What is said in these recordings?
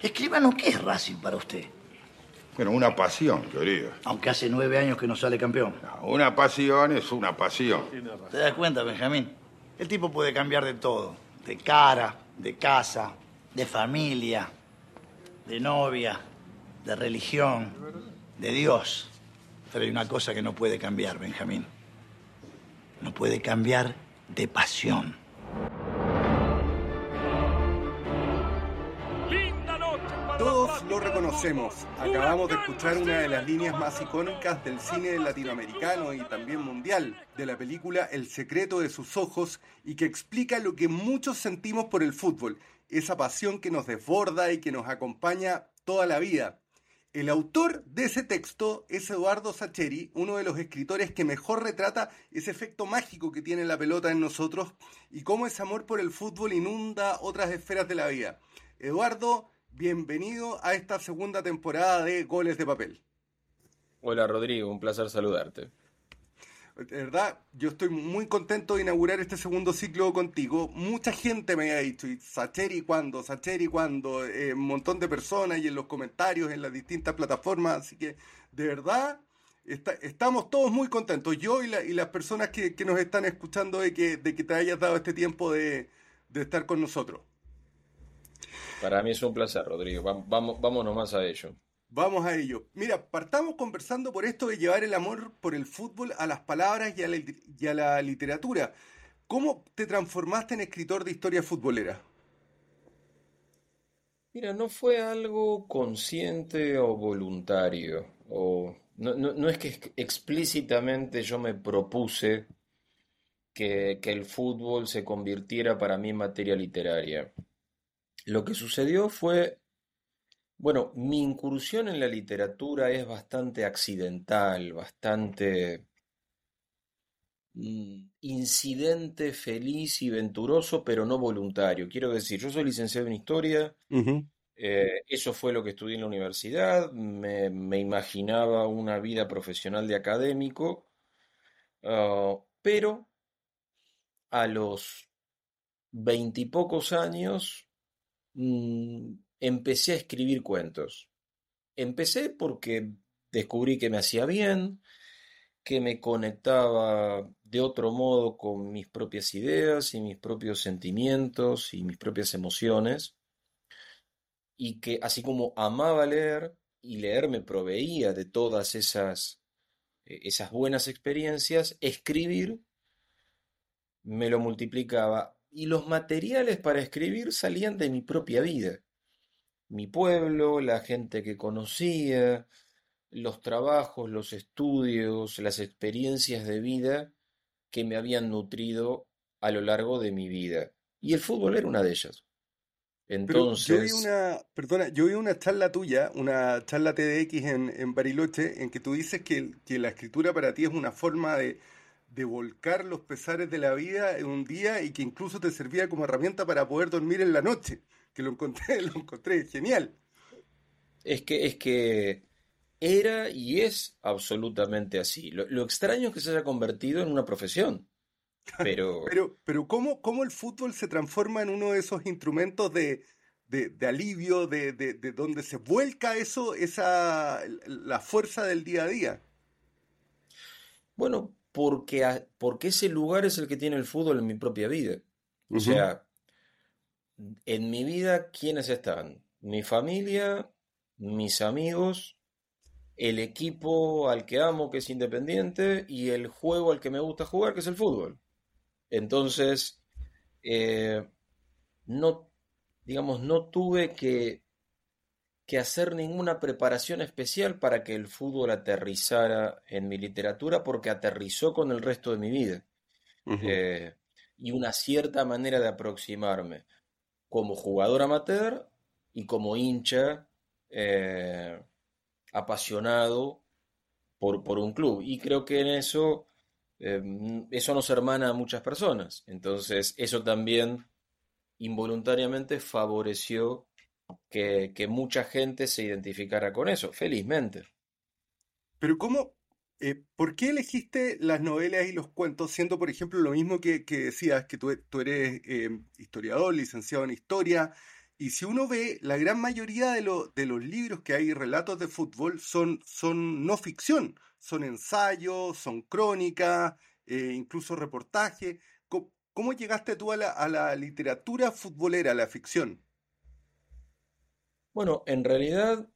Escribano, ¿qué es Racing para usted? Bueno, una pasión, querido. Aunque hace nueve años que no sale campeón. No, una pasión es una pasión. ¿Te das cuenta, Benjamín? El tipo puede cambiar de todo. De cara, de casa, de familia, de novia, de religión, de Dios. Pero hay una cosa que no puede cambiar, Benjamín. No puede cambiar de pasión. Lo reconocemos. Acabamos de escuchar una de las líneas más icónicas del cine latinoamericano y también mundial, de la película El secreto de sus ojos, y que explica lo que muchos sentimos por el fútbol, esa pasión que nos desborda y que nos acompaña toda la vida. El autor de ese texto es Eduardo Sacheri, uno de los escritores que mejor retrata ese efecto mágico que tiene la pelota en nosotros y cómo ese amor por el fútbol inunda otras esferas de la vida. Eduardo, bienvenido a esta segunda temporada de Goles de Papel. Hola Rodrigo, un placer saludarte. De verdad, yo estoy muy contento de inaugurar este segundo ciclo contigo. Mucha gente me ha dicho, y Sacheri cuando, Sacheri cuando, eh, un montón de personas y en los comentarios en las distintas plataformas. Así que, de verdad, estamos todos muy contentos. Yo y, las personas que, nos están escuchando de que, de que te hayas dado este tiempo de, de estar con nosotros. Para mí es un placer, Rodrigo. Vamos, vámonos más a ello. Vamos a ello. Mira, partamos conversando por esto de llevar el amor por el fútbol a las palabras y a la, y a la literatura. ¿Cómo te transformaste en escritor de historia futbolera? Mira, no fue algo consciente o voluntario. O no, no, es que explícitamente yo me propuse que, que el fútbol se convirtiera para mí en materia literaria. Lo que sucedió fue, bueno, mi incursión en la literatura es bastante accidental, bastante mm, incidente feliz y venturoso, pero no voluntario. Quiero decir, yo soy licenciado en historia, eh, eso fue lo que estudié en la universidad, me, imaginaba una vida profesional de académico, ah, pero a los veintipocos años Mm, empecé a escribir cuentos. Empecé porque descubrí que me hacía bien, que me conectaba de otro modo con mis propias ideas y mis propios sentimientos y mis propias emociones, y que así como amaba leer y leer me proveía de todas esas, eh, esas buenas experiencias, escribir me lo multiplicaba y los materiales para escribir salían de mi propia vida. Mi pueblo, la gente que conocía, los trabajos, los estudios, las experiencias de vida que me habían nutrido a lo largo de mi vida. Y el fútbol era una de ellas. Entonces. yo vi una, perdona, yo vi una charla tuya, una charla TDX en, en Bariloche, en que tú dices que, que la escritura para ti es una forma de, de volcar los pesares de la vida en un día y que incluso te servía como herramienta para poder dormir en la noche, que lo encontré, lo encontré genial. Es que, es que era y es absolutamente así. Lo, extraño es que se haya convertido en una profesión. Pero, pero, pero ¿cómo, ¿cómo, el fútbol se transforma en uno de esos instrumentos de, de, de alivio, de, de, de, donde se vuelca eso, esa la fuerza del día a día? Bueno, porque, porque ese lugar es el que tiene el fútbol en mi propia vida. O sea, en mi vida, ¿quiénes están? Mi familia, mis amigos, el equipo al que amo, que es independiente, y el juego al que me gusta jugar, que es el fútbol. Entonces, eh, no, digamos, no tuve que que hacer ninguna preparación especial para que el fútbol aterrizara en mi literatura porque aterrizó con el resto de mi vida. Eh, y una cierta manera de aproximarme como jugador amateur y como hincha eh, apasionado por, por, un club. Y creo que en eso, eh, eso nos hermana a muchas personas. Entonces, eso también involuntariamente favoreció que, mucha gente se identificara con eso, felizmente. Pero ¿cómo, eh, ¿Por qué elegiste las novelas y los cuentos, siendo, por ejemplo, lo mismo que, decías, que tú, eres em, historiador, licenciado en historia? Y si uno ve, la gran mayoría de, los libros que hay, relatos de fútbol, son, no ficción, son ensayos, son crónicas, eh, incluso reportajes. ¿Cómo, llegaste tú a la, a la literatura futbolera, a la ficción? Bueno, en realidad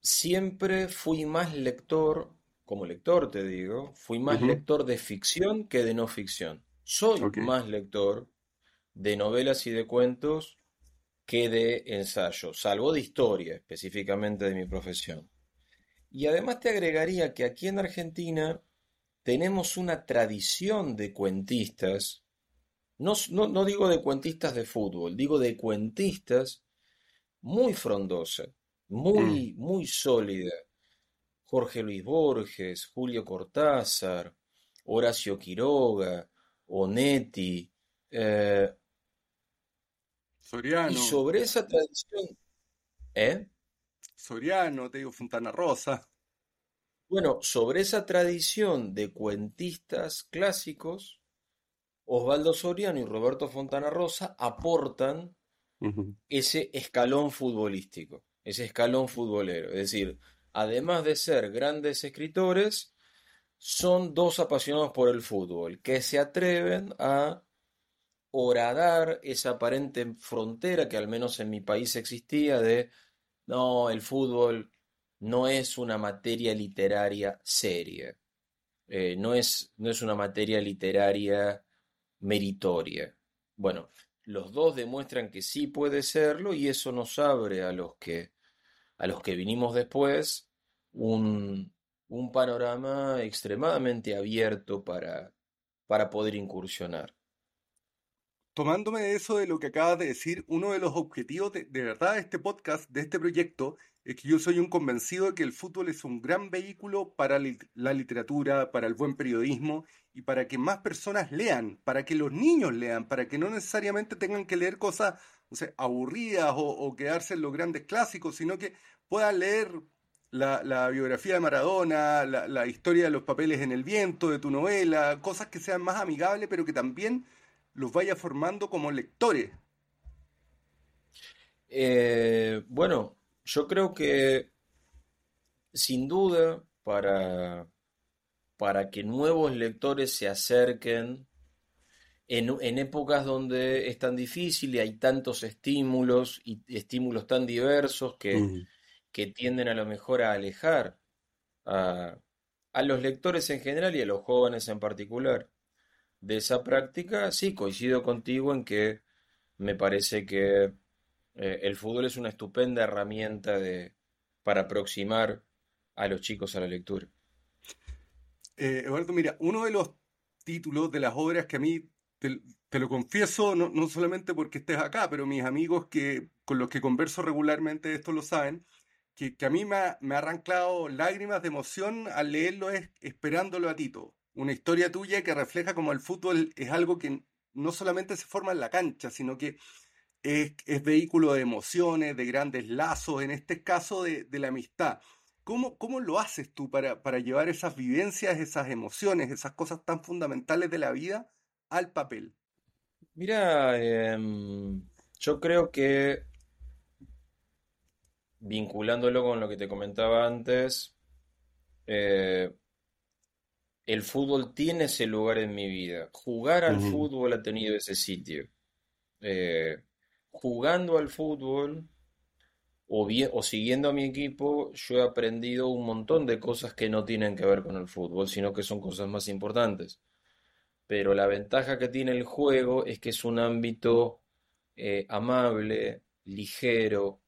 siempre fui más lector, como lector te digo, fui más lector de ficción que de no ficción. Soy más lector de novelas y de cuentos que de ensayo, salvo de historia, específicamente de mi profesión. Y además te agregaría que aquí en Argentina tenemos una tradición de cuentistas, no, no, digo de cuentistas de fútbol, digo de cuentistas muy frondosa, muy, mm. muy sólida. Jorge Luis Borges, Julio Cortázar, Horacio Quiroga, Onetti, eh, Soriano. Y sobre esa tradición, ¿eh? Soriano, te digo, Fontana Rosa. Bueno, sobre esa tradición de cuentistas clásicos, Osvaldo Soriano y Roberto Fontana Rosa aportan ese escalón futbolístico, ese escalón futbolero. Es decir, además de ser grandes escritores, son dos apasionados por el fútbol, que se atreven a horadar esa aparente frontera que al menos en mi país existía de, no, el fútbol no es una materia literaria seria, eh, no, es, no es una materia literaria meritoria. Bueno, los dos demuestran que sí puede serlo y eso nos abre a los que, a los que vinimos después un, un panorama extremadamente abierto para, para poder incursionar tomándome de eso de lo que acabas de decir, uno de los objetivos de, verdad de este podcast, de este proyecto, es que yo soy un convencido de que el fútbol es un gran vehículo para la literatura, para el buen periodismo y para que más personas lean, para que los niños lean, para que no necesariamente tengan que leer cosas aburridas o, quedarse en los grandes clásicos, sino que puedan leer la, biografía de Maradona, la, la historia de los papeles en el viento, de tu novela, cosas que sean más amigables, pero que también los vaya formando como lectores? Eh, bueno, yo creo que sin duda para, para que nuevos lectores se acerquen en, épocas donde es tan difícil y hay tantos estímulos y estímulos tan diversos que, que tienden a lo mejor a alejar a, a los lectores en general y a los jóvenes en particular de esa práctica, sí, coincido contigo en que me parece que eh, el fútbol es una estupenda herramienta de, para aproximar a los chicos a la lectura. Eh, Eduardo, mira, uno de los títulos de las obras que a mí, te, lo confieso, no, no, solamente porque estés acá, pero mis amigos que, con los que converso regularmente esto lo saben, que, que a mí me ha, me ha arrancado lágrimas de emoción al leerlo es Esperándolo a Tito una historia tuya que refleja como el fútbol es algo que no solamente se forma en la cancha, sino que es, vehículo de emociones, de grandes lazos, en este caso de, la amistad. ¿Cómo, ¿Cómo, lo haces tú para, para, llevar esas vivencias, esas emociones, esas cosas tan fundamentales de la vida al papel? Mira, em, yo creo que vinculándolo con lo que te comentaba antes, eh, el fútbol tiene ese lugar en mi vida. Jugar al fútbol ha tenido ese sitio. Eh, jugando al fútbol o, o siguiendo a mi equipo, yo he aprendido un montón de cosas que no tienen que ver con el fútbol, sino que son cosas más importantes. Pero la ventaja que tiene el juego es que es un ámbito eh, amable, ligero,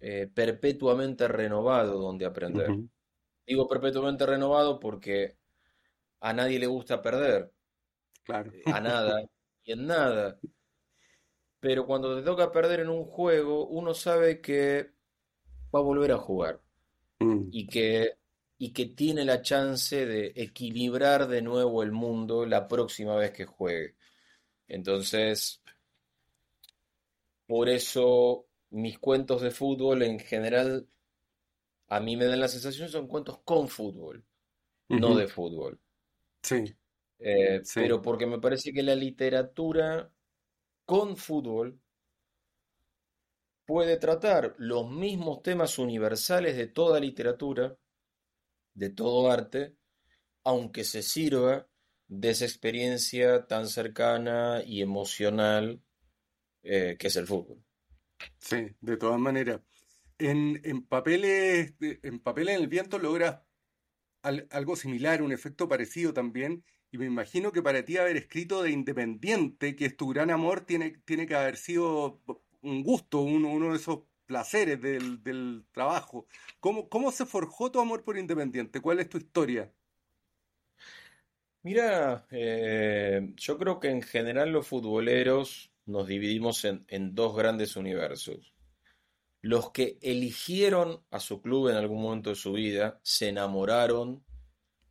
eh, perpetuamente renovado donde aprender. Digo perpetuamente renovado porque a nadie le gusta perder. Claro. A nada y en nada. Pero cuando te toca perder en un juego, uno sabe que va a volver a jugar. Mm. Y que y que tiene la chance de equilibrar de nuevo el mundo la próxima vez que juegue. Entonces, por eso mis cuentos de fútbol en general a mí me dan la sensación son cuentos con fútbol, no de fútbol. Eh, sí. Pero porque me parece que la literatura con fútbol puede tratar los mismos temas universales de toda literatura, de todo arte, aunque se sirva de esa experiencia tan cercana y emocional eh, que es el fútbol. Sí, de todas maneras. En, en, papeles, en papeles en el viento logras algo similar, un efecto parecido también, y me imagino que para ti haber escrito de Independiente, que es tu gran amor, tiene, tiene que haber sido un gusto, uno, uno de esos placeres del, del trabajo. ¿Cómo, ¿Cómo se forjó tu amor por Independiente? ¿Cuál es tu historia? Mira, eh, yo creo que en general los futboleros nos dividimos en, en dos grandes universos. Los que eligieron a su club en algún momento de su vida, se enamoraron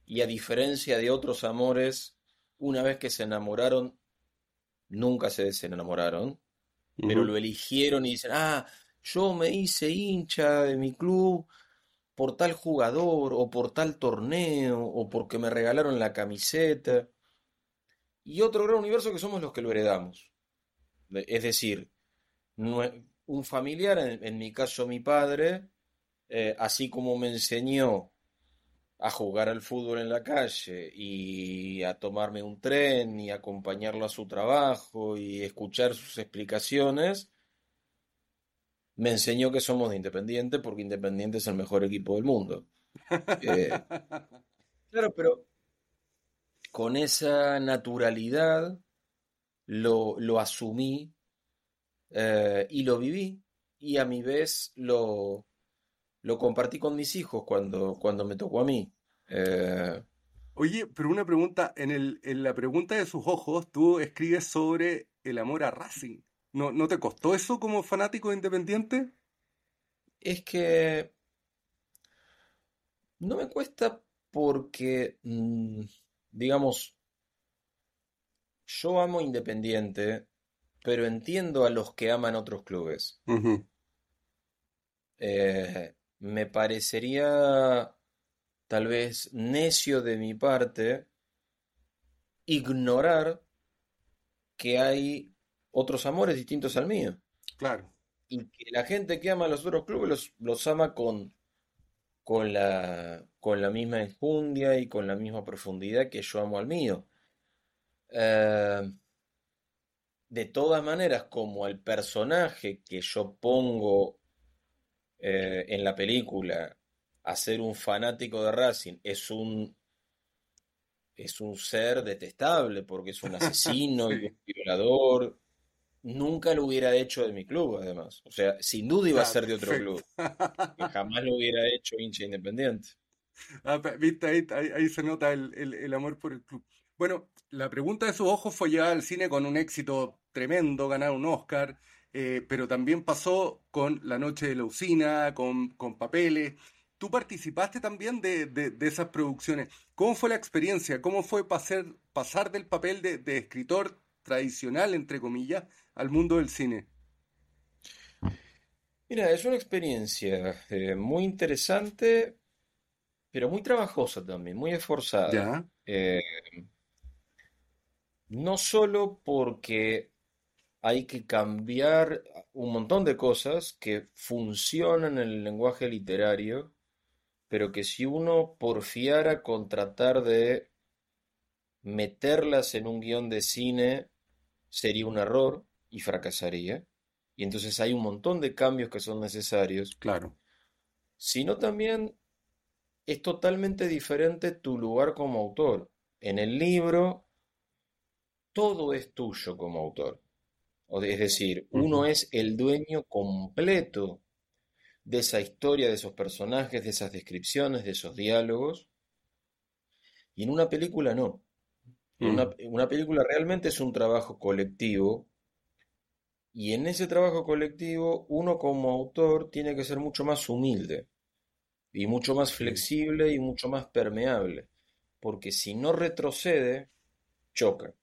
y a diferencia de otros amores, una vez que se enamoraron, nunca se desenamoraron, pero lo eligieron y dicen, ah, yo me hice hincha de mi club por tal jugador o por tal torneo o porque me regalaron la camiseta. Y otro gran universo que somos los que lo heredamos. Es decir, un familiar, en, mi caso mi padre, eh, así como me enseñó a jugar al fútbol en la calle y a tomarme un tren y acompañarlo a su trabajo y escuchar sus explicaciones, me enseñó que somos de Independiente porque Independiente es el mejor equipo del mundo. Eh, claro, pero con esa naturalidad lo, lo asumí eh, y lo viví y a mi vez lo, lo compartí con mis hijos cuando, cuando me tocó a mí. Eh, Oye, pero una pregunta, en, el, en la pregunta de sus ojos, tú escribes sobre el amor a Racing. ¿No, ¿No te costó eso como fanático independiente? Es que no me cuesta porque, mm, digamos, yo amo Independiente, pero entiendo a los que aman otros clubes. Eh, me parecería tal vez necio de mi parte ignorar que hay otros amores distintos al mío. Claro. Y que la gente que ama a los otros clubes los, los ama con, con, la, con la misma enjundia y con la misma profundidad que yo amo al mío. Eh, de todas maneras, como el personaje que yo pongo eh, en la película a ser un fanático de Racing es un es un ser detestable porque es un asesino y un violador. Nunca lo hubiera hecho de mi club, además. O sea, sin duda iba a ser de otro club. jamás lo hubiera hecho hincha independiente. Ah, viste, ahí, se nota el, amor por el club. Bueno, la pregunta de sus ojos fue llegar al cine con un éxito tremendo, ganar un Oscar. Eh, pero también pasó con La Noche de la Usina, con, con Papeles. Tú participaste también de, de, esas producciones. ¿Cómo fue la experiencia? ¿Cómo fue pasar, pasar del papel de, de escritor tradicional, entre comillas, al mundo del cine? Mira, es una experiencia eh, muy interesante, pero muy trabajosa también, muy esforzada. Eh, no solo porque hay que cambiar un montón de cosas que funcionan en el lenguaje literario, pero que si uno porfiara con tratar de meterlas en un guion de cine, sería un error y fracasaría. Y entonces hay un montón de cambios que son necesarios. Claro. Sino también es totalmente diferente tu lugar como autor. En el libro, todo es tuyo como autor. Es decir, uno es el dueño completo de esa historia, de esos personajes, de esas descripciones, de esos diálogos. Y en una película no. una, mm. una película realmente es un trabajo colectivo. Y en ese trabajo colectivo, uno como autor tiene que ser mucho más humilde y mucho más flexible y mucho más permeable. Porque si no retrocede, choca.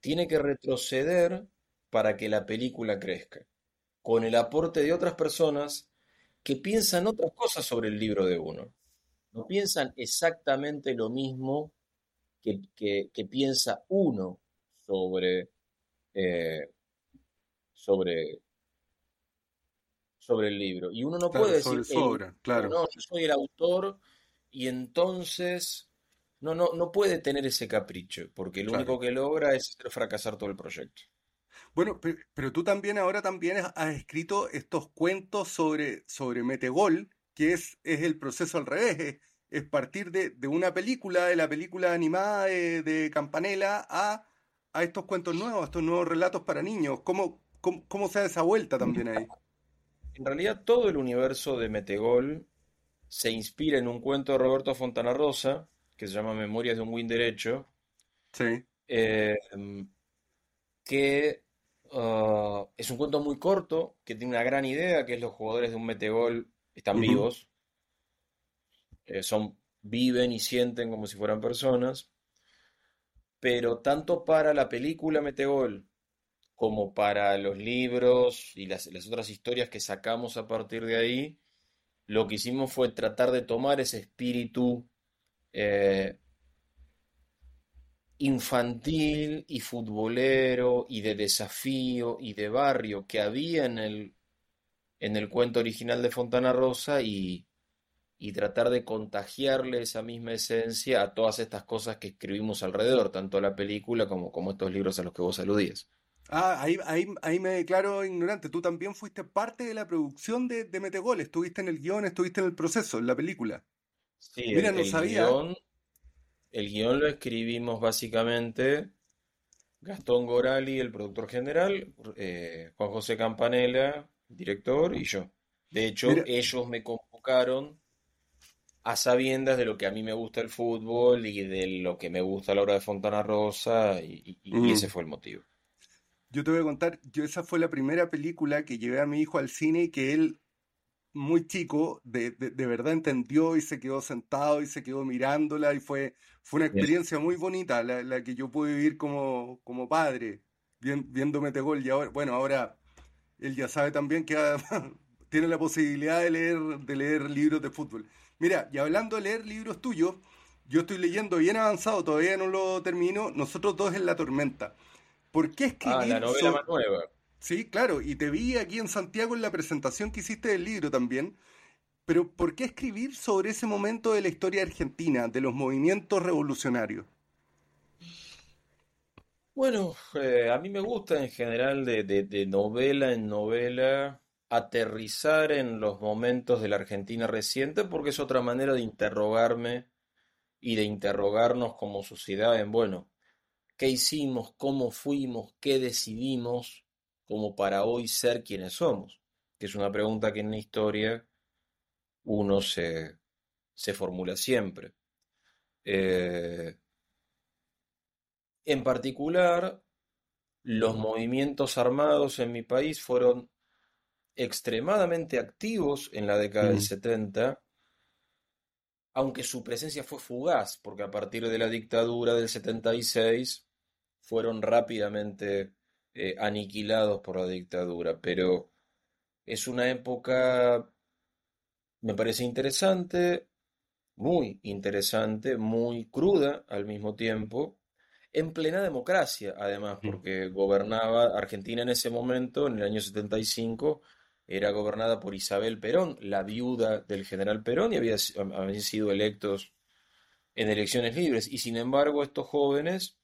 Tiene que retroceder para que la película crezca, con el aporte de otras personas que piensan otras cosas sobre el libro de uno. No piensan exactamente lo mismo que, piensa uno sobre, eh, sobre sobre el libro. Y uno no puede decir, claro. no, yo soy el autor y entonces no, no, no puede tener ese capricho, porque lo único que logra es hacer fracasar todo el proyecto. Bueno, pero, tú también ahora también has escrito estos cuentos sobre, sobre Metegol, que es, es el proceso al revés, es, partir de, de, una película, de la película animada de, de Campanella, a, a, estos cuentos nuevos, a estos nuevos relatos para niños. ¿Cómo, cómo, cómo se da esa vuelta también ahí? En realidad todo el universo de Metegol se inspira en un cuento de Roberto Fontana Rosa, que se llama Memorias de un Win Derecho, sí. Eh, que uh, es un cuento muy corto, que tiene una gran idea, que es los jugadores de un metegol están vivos, eh, son, viven y sienten como si fueran personas, pero tanto para la película Metegol como para los libros y las, las otras historias que sacamos a partir de ahí, lo que hicimos fue tratar de tomar ese espíritu eh, infantil y futbolero y de desafío y de barrio que había en el, en el cuento original de Fontana Rosa y, y tratar de contagiarle esa misma esencia a todas estas cosas que escribimos alrededor, tanto la película como, como estos libros a los que vos aludías. Ah, ahí, ahí, ahí me declaro ignorante. Tú también fuiste parte de la producción de, de Metegol, estuviste en el guion, estuviste en el proceso, en la película. Sí, Mira, el, no sabía. Guión, el guion lo escribimos básicamente Gastón Gorali, el productor general, eh, Juan José Campanella, director, y yo. De hecho, ellos me convocaron a sabiendas de lo que a mí me gusta el fútbol y de lo que me gusta la obra de Fontana Rosa, y, mm. ese fue el motivo. Yo te voy a contar, yo esa fue la primera película que llevé a mi hijo al cine y que él muy chico, de, de, verdad entendió y se quedó sentado y se quedó mirándola y fue, fue una experiencia muy bonita la, la que yo pude vivir como, como padre, viendo Metegol y ahora, bueno, ahora él ya sabe también que tiene la posibilidad de leer, de leer libros de fútbol. Mira, y hablando de leer libros tuyos, yo estoy leyendo bien avanzado, todavía no lo termino, Nosotros dos en la tormenta. ¿Por qué escribir? Ah, la novela más nueva. Sí, claro, y te vi aquí en Santiago en la presentación que hiciste del libro también. Pero ¿por qué escribir sobre ese momento de la historia argentina, de los movimientos revolucionarios? Bueno, eh, a mí me gusta en general de, de, novela en novela aterrizar en los momentos de la Argentina reciente porque es otra manera de interrogarme y de interrogarnos como sociedad en, bueno, ¿qué hicimos? ¿Cómo fuimos? ¿Qué decidimos? Como para hoy ser quienes somos? Que es una pregunta que en la historia uno se, se formula siempre. Eh, en particular, los movimientos armados en mi país fueron extremadamente activos en la década del 70, mm. aunque su presencia fue fugaz, porque a partir de la dictadura del 76 fueron rápidamente eh, aniquilados por la dictadura, pero es una época, me parece interesante, muy interesante, muy cruda al mismo tiempo, en plena democracia, además, porque gobernaba Argentina en ese momento, en el año 75, era gobernada por Isabel Perón, la viuda del general Perón, y había, habían sido electos en elecciones libres. Y sin embargo, estos jóvenes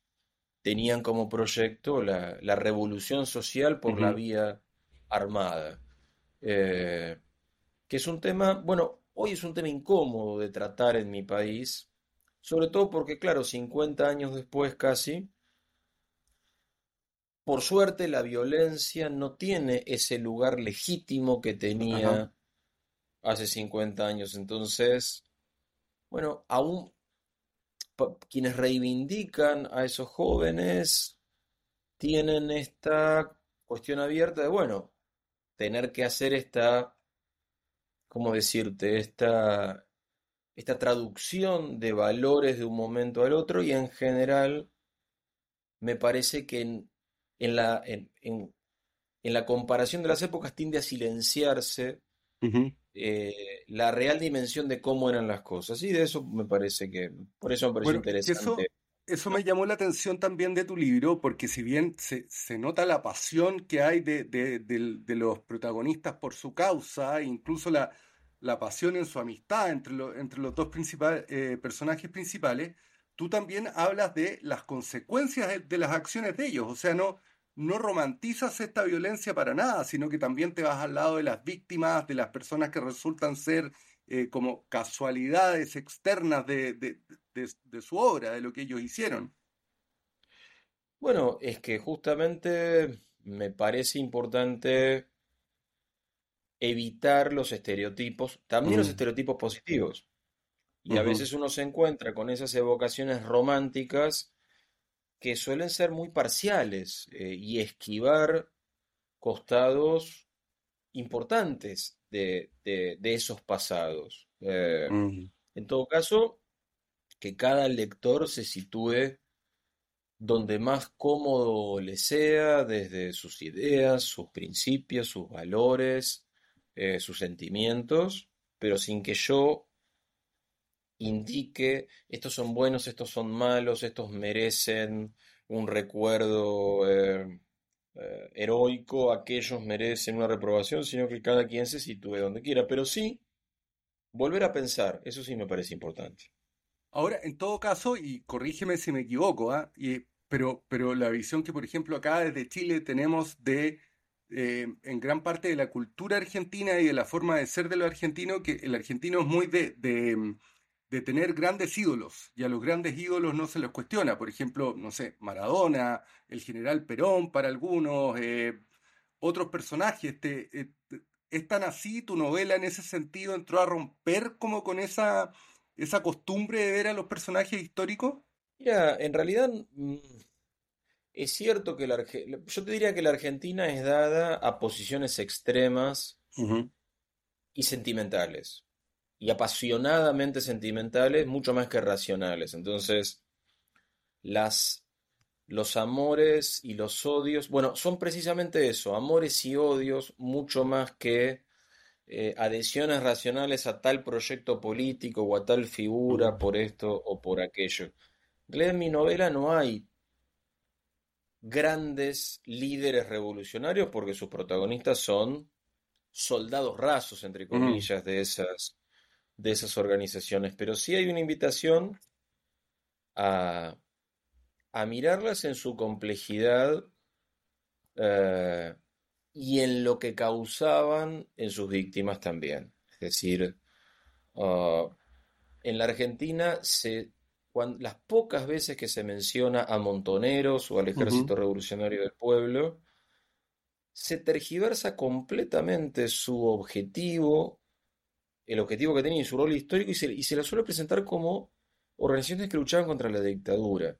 tenían como proyecto la, revolución social por la vía armada. Eh, que es un tema, bueno, hoy es un tema incómodo de tratar en mi país, sobre todo porque, claro, 50 años después casi, por suerte la violencia no tiene ese lugar legítimo que tenía hace 50 años. Entonces, bueno, aún quienes reivindican a esos jóvenes tienen esta cuestión abierta de, bueno, tener que hacer esta, ¿cómo decirte? Esta, esta traducción de valores de un momento al otro y en general me parece que en, la, en, en, la comparación de las épocas tiende a silenciarse eh, la real dimensión de cómo eran las cosas. Y de eso me parece que, por eso me parece interesante. eso me llamó la atención también de tu libro, porque si bien se, nota la pasión que hay de, los protagonistas por su causa, incluso la, la pasión en su amistad entre, entre los dos eh, personajes principales, tú también hablas de las consecuencias de, las acciones de ellos. O sea, no, no romantizas esta violencia para nada, sino que también te vas al lado de las víctimas, de las personas que resultan ser eh, como casualidades externas de, su obra, de lo que ellos hicieron. Bueno, es que justamente me parece importante evitar los estereotipos, también los mm. estereotipos positivos. Y a veces uno se encuentra con esas evocaciones románticas que suelen ser muy parciales eh, y esquivar costados importantes de, esos pasados. Eh, en todo caso, que cada lector se sitúe donde más cómodo le sea, desde sus ideas, sus principios, sus valores, eh, sus sentimientos, pero sin que yo indique estos son buenos, estos son malos, estos merecen un recuerdo eh, eh, heroico, aquellos merecen una reprobación, sino que cada quien se sitúe donde quiera. Pero sí, volver a pensar, eso sí me parece importante. Ahora, en todo caso, y corrígeme si me equivoco, ¿ah? pero, pero la visión que, por ejemplo, acá desde Chile tenemos de, eh, en gran parte de la cultura argentina y de la forma de ser de los argentinos, que el argentino es muy de, de tener grandes ídolos, y a los grandes ídolos no se los cuestiona. Por ejemplo, no sé, Maradona, el general Perón para algunos, eh, otros personajes. Eh, ¿Es tan así tu novela en ese sentido entró a romper como con esa, esa costumbre de ver a los personajes históricos? Mira, en realidad mm, es cierto que la, yo te diría que la Argentina es dada a posiciones extremas y sentimentales y apasionadamente sentimentales, mucho más que racionales. Entonces, las, los amores y los odios, bueno, son precisamente eso, amores y odios, mucho más que eh, adhesiones racionales a tal proyecto político o a tal figura por esto o por aquello. En mi novela no hay grandes líderes revolucionarios porque sus protagonistas son soldados rasos, entre comillas, de esas de esas organizaciones, pero sí hay una invitación a, mirarlas en su complejidad eh, y en lo que causaban en sus víctimas también. Es decir, ah, en la Argentina se, las pocas veces que se menciona a montoneros o al ejército revolucionario del pueblo, se tergiversa completamente su objetivo el objetivo que tenía y su rol histórico y se, y se la suele presentar como organizaciones que luchaban contra la dictadura.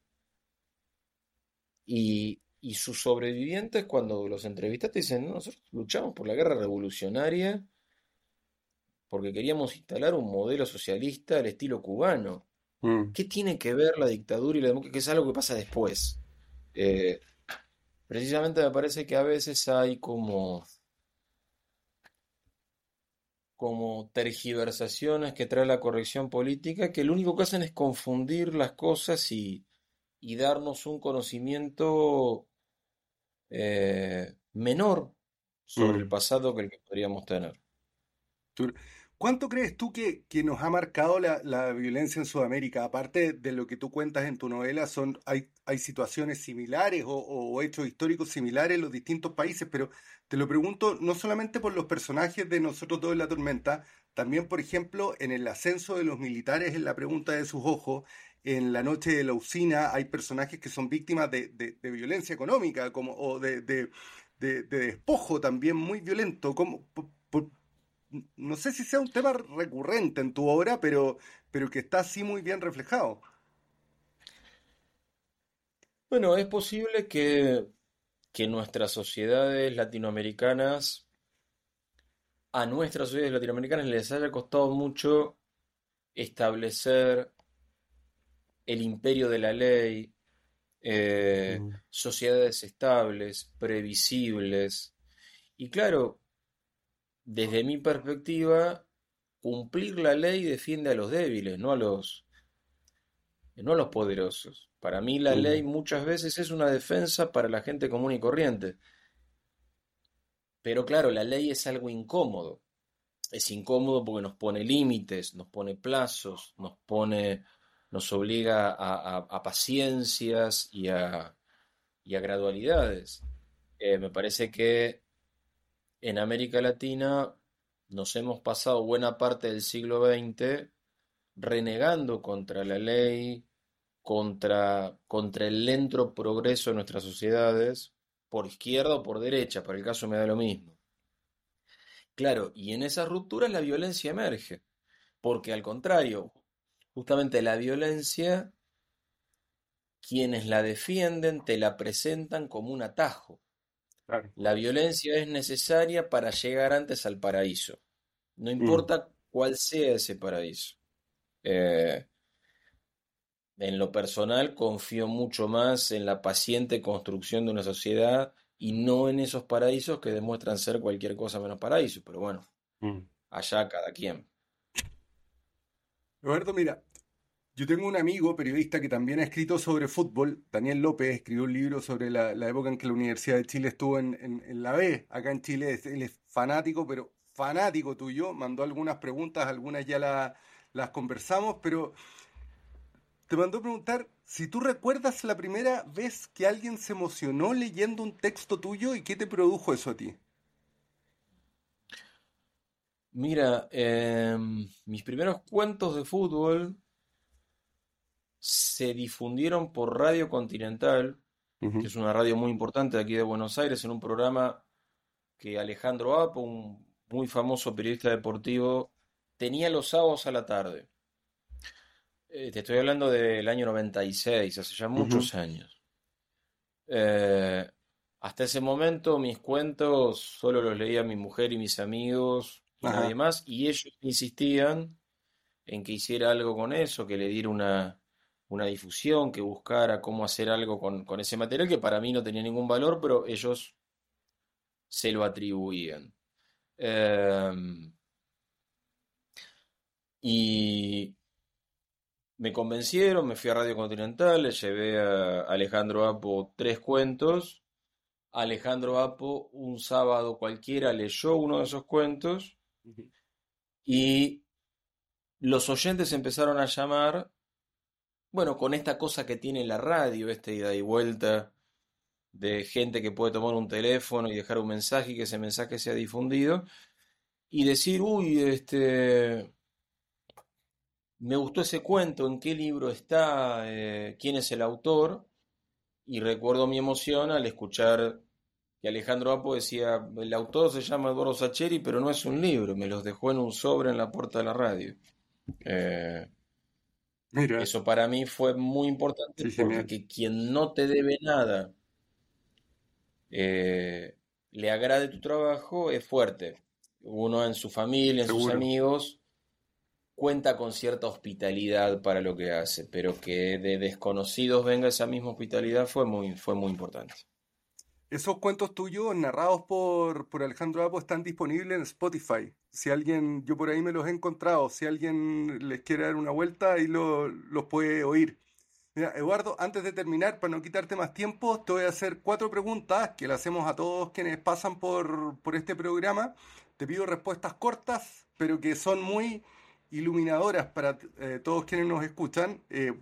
Y, sus sobrevivientes, cuando los entrevistaste, dicen, nosotros luchamos por la guerra revolucionaria porque queríamos instalar un modelo socialista al estilo cubano. Mm. ¿Qué tiene que ver la dictadura y la democracia? Que es algo que pasa después. Eh, precisamente me parece que a veces hay como como tergiversaciones que trae la corrección política, que lo único que hacen es confundir las cosas y, darnos un conocimiento eh, menor sobre el pasado que el que podríamos tener. ¿Cuánto crees tú que, nos ha marcado la, violencia en Sudamérica? Aparte de lo que tú cuentas en tu novela, son, hay, hay situaciones similares o, hechos históricos similares en los distintos países, pero te lo pregunto no solamente por los personajes de Nosotros dos en la tormenta, también, por ejemplo, en el ascenso de los militares en la pregunta de sus ojos, en la noche de la usina hay personajes que son víctimas de, violencia económica como, o de, despojo también muy violento. ¿Cómo, no sé si sea un tema recurrente en tu obra, pero, pero que está así muy bien reflejado. Bueno, es posible que, que nuestras sociedades latinoamericanas, a nuestras sociedades latinoamericanas les haya costado mucho establecer el imperio de la ley, eh, mm. sociedades estables, previsibles. Y claro, desde mi perspectiva, cumplir la ley defiende a los débiles, no a los, no a los poderosos. Para mí la ley muchas veces es una defensa para la gente común y corriente. Pero claro, la ley es algo incómodo. Es incómodo porque nos pone límites, nos pone plazos, nos pone, nos obliga a, paciencias y a, gradualidades. Eh, me parece que en América Latina nos hemos pasado buena parte del siglo XX renegando contra la ley, contra, contra el lento progreso de nuestras sociedades, por izquierda o por derecha, para el caso me da lo mismo. Claro, y en esas rupturas la violencia emerge, porque al contrario, justamente la violencia, quienes la defienden te la presentan como un atajo. La violencia es necesaria para llegar antes al paraíso, no mm. importa cuál sea ese paraíso. Eh, en lo personal confío mucho más en la paciente construcción de una sociedad y no en esos paraísos que demuestran ser cualquier cosa menos paraíso. Pero bueno, mm. allá cada quien. Roberto, mira, yo tengo un amigo periodista que también ha escrito sobre fútbol. Daniel López escribió un libro sobre la, época en que la Universidad de Chile estuvo en, la B. Acá en Chile él es fanático, pero fanático tuyo. Mandó algunas preguntas, algunas ya las conversamos, pero te mandó a preguntar si tú recuerdas la primera vez que alguien se emocionó leyendo un texto tuyo y qué te produjo eso a ti. Mira, em, mis primeros cuentos de fútbol se difundieron por Radio Continental, que es una radio muy importante aquí de Buenos Aires, en un programa que Alejandro Apo, un muy famoso periodista deportivo, tenía los sábados a la tarde. Eh, te estoy hablando del año 96, hace ya muchos años. Eh, hasta ese momento mis cuentos solo los leía mi mujer y mis amigos y nadie más, y ellos insistían en que hiciera algo con eso, que le diera una, una difusión, que buscara cómo hacer algo con, con, ese material que para mí no tenía ningún valor, pero ellos se lo atribuían. Em, y me convencieron, me fui a Radio Continental, le llevé a Alejandro Apo tres cuentos. Alejandro Apo, un sábado cualquiera, leyó uno de esos cuentos y los oyentes empezaron a llamar, bueno, con esta cosa que tiene la radio, esta ida y vuelta de gente que puede tomar un teléfono y dejar un mensaje y que ese mensaje sea difundido, y decir, uy, este, me gustó ese cuento, en qué libro está, eh, quién es el autor, y recuerdo mi emoción al escuchar que Alejandro Apo decía, el autor se llama Eduardo Sacheri, pero no es un libro, me los dejó en un sobre en la puerta de la radio. Eh, eso para mí fue muy importante, porque quien no te debe nada eh, le agrade tu trabajo es fuerte. Uno en su familia, en sus amigos, cuenta con cierta hospitalidad para lo que hace, pero que de desconocidos venga esa misma hospitalidad fue muy, fue muy importante. Esos cuentos tuyos narrados por, por Alejandro Apo están disponibles en Spotify. Si alguien, yo por ahí me los he encontrado, si alguien les quiere dar una vuelta, ahí los puede oír. Eduardo, antes de terminar, para no quitarte más tiempo, te voy a hacer cuatro preguntas que le hacemos a todos quienes pasan por, por este programa. Te pido respuestas cortas, pero que son muy iluminadoras para eh, todos quienes nos escuchan. Eh,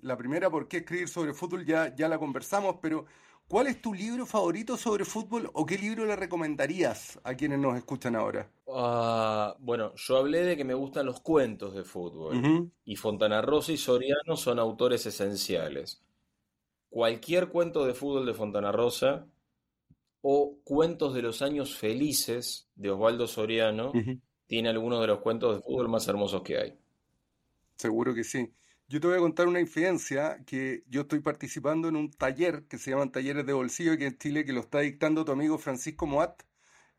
la primera, ¿por qué escribir sobre fútbol? Ya, ya la conversamos, pero ¿cuál es tu libro favorito sobre fútbol o qué libro le recomendarías a quienes nos escuchan ahora? Ah, bueno, yo hablé de que me gustan los cuentos de fútbol y Fontana Rosa y Soriano son autores esenciales. Cualquier cuento de fútbol de Fontana Rosa o cuentos de los años felices de Osvaldo Soriano tiene algunos de los cuentos de fútbol más hermosos que hay. Seguro que sí. Yo te voy a contar una infidencia que yo estoy participando en un taller que se llaman talleres de bolsillo que en Chile que lo está dictando tu amigo Francisco Moat,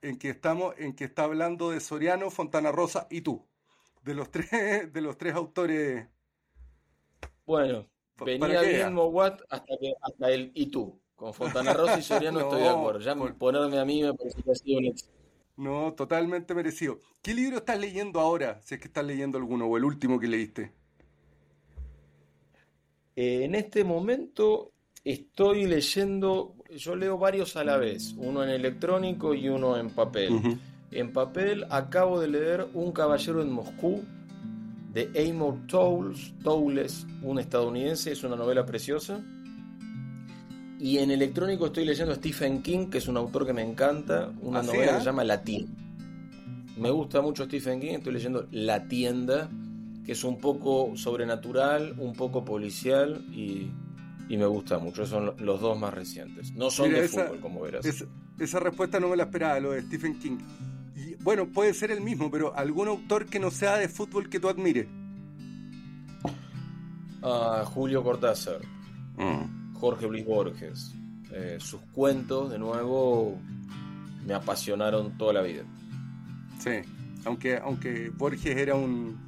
en que estamos, en que está hablando de Soriano, Fontana Rosa y tú, de los tres, de los tres autores. Bueno, venía bien Moat hasta que hasta el y tú. Con Fontana Rosa y Soriano estoy de acuerdo. Ya ponerme a mí me parece que ha sido un no, totalmente merecido. ¿Qué libro estás leyendo ahora? Si es que estás leyendo alguno o el último que leíste. Eh, en este momento estoy leyendo, yo leo varios a la vez, uno en electrónico y uno en papel. En papel acabo de leer Un caballero en Moscú de Amor Towles, Towles, un estadounidense, es una novela preciosa. Y en electrónico estoy leyendo Stephen King, que es un autor que me encanta, una ¿Ah, novela que se llama La Tienda. Me gusta mucho Stephen King, estoy leyendo La Tienda, que es un poco sobrenatural, un poco policial y, me gusta mucho. Esos son los dos más recientes. No son de fútbol, como verás. esa respuesta no me la esperaba, lo de Stephen King bueno, puede ser el mismo, pero algún autor que no sea de fútbol que tú admires. Ah, Julio Cortázar, mm. Jorge Luis Borges. Eh, sus cuentos, de nuevo, me apasionaron toda la vida. Sí, aunque, aunque Borges era un,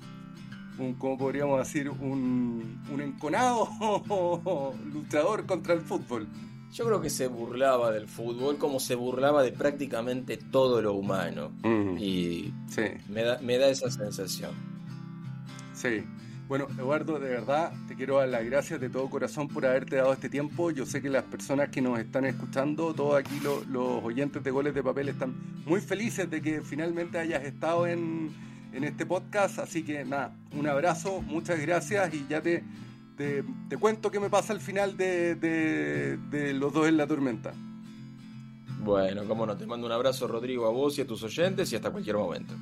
un ¿cómo podríamos decir? Un, un enconado luchador contra el fútbol. Yo creo que se burlaba del fútbol como se burlaba de prácticamente todo lo humano. Y me, da, me da esa sensación. Sí. Bueno, Eduardo, de verdad te quiero dar las gracias de todo corazón por haberte dado este tiempo. Yo sé que las personas que nos están escuchando, todos aquí los oyentes de Goles de Papel, están muy felices de que finalmente hayas estado en, en este podcast. Así que nada, un abrazo, muchas gracias y ya te te, cuento qué me pasa al final de, Los dos en la tormenta. Bueno, cómo no, te mando un abrazo Rodrigo a vos y a tus oyentes y hasta cualquier momento.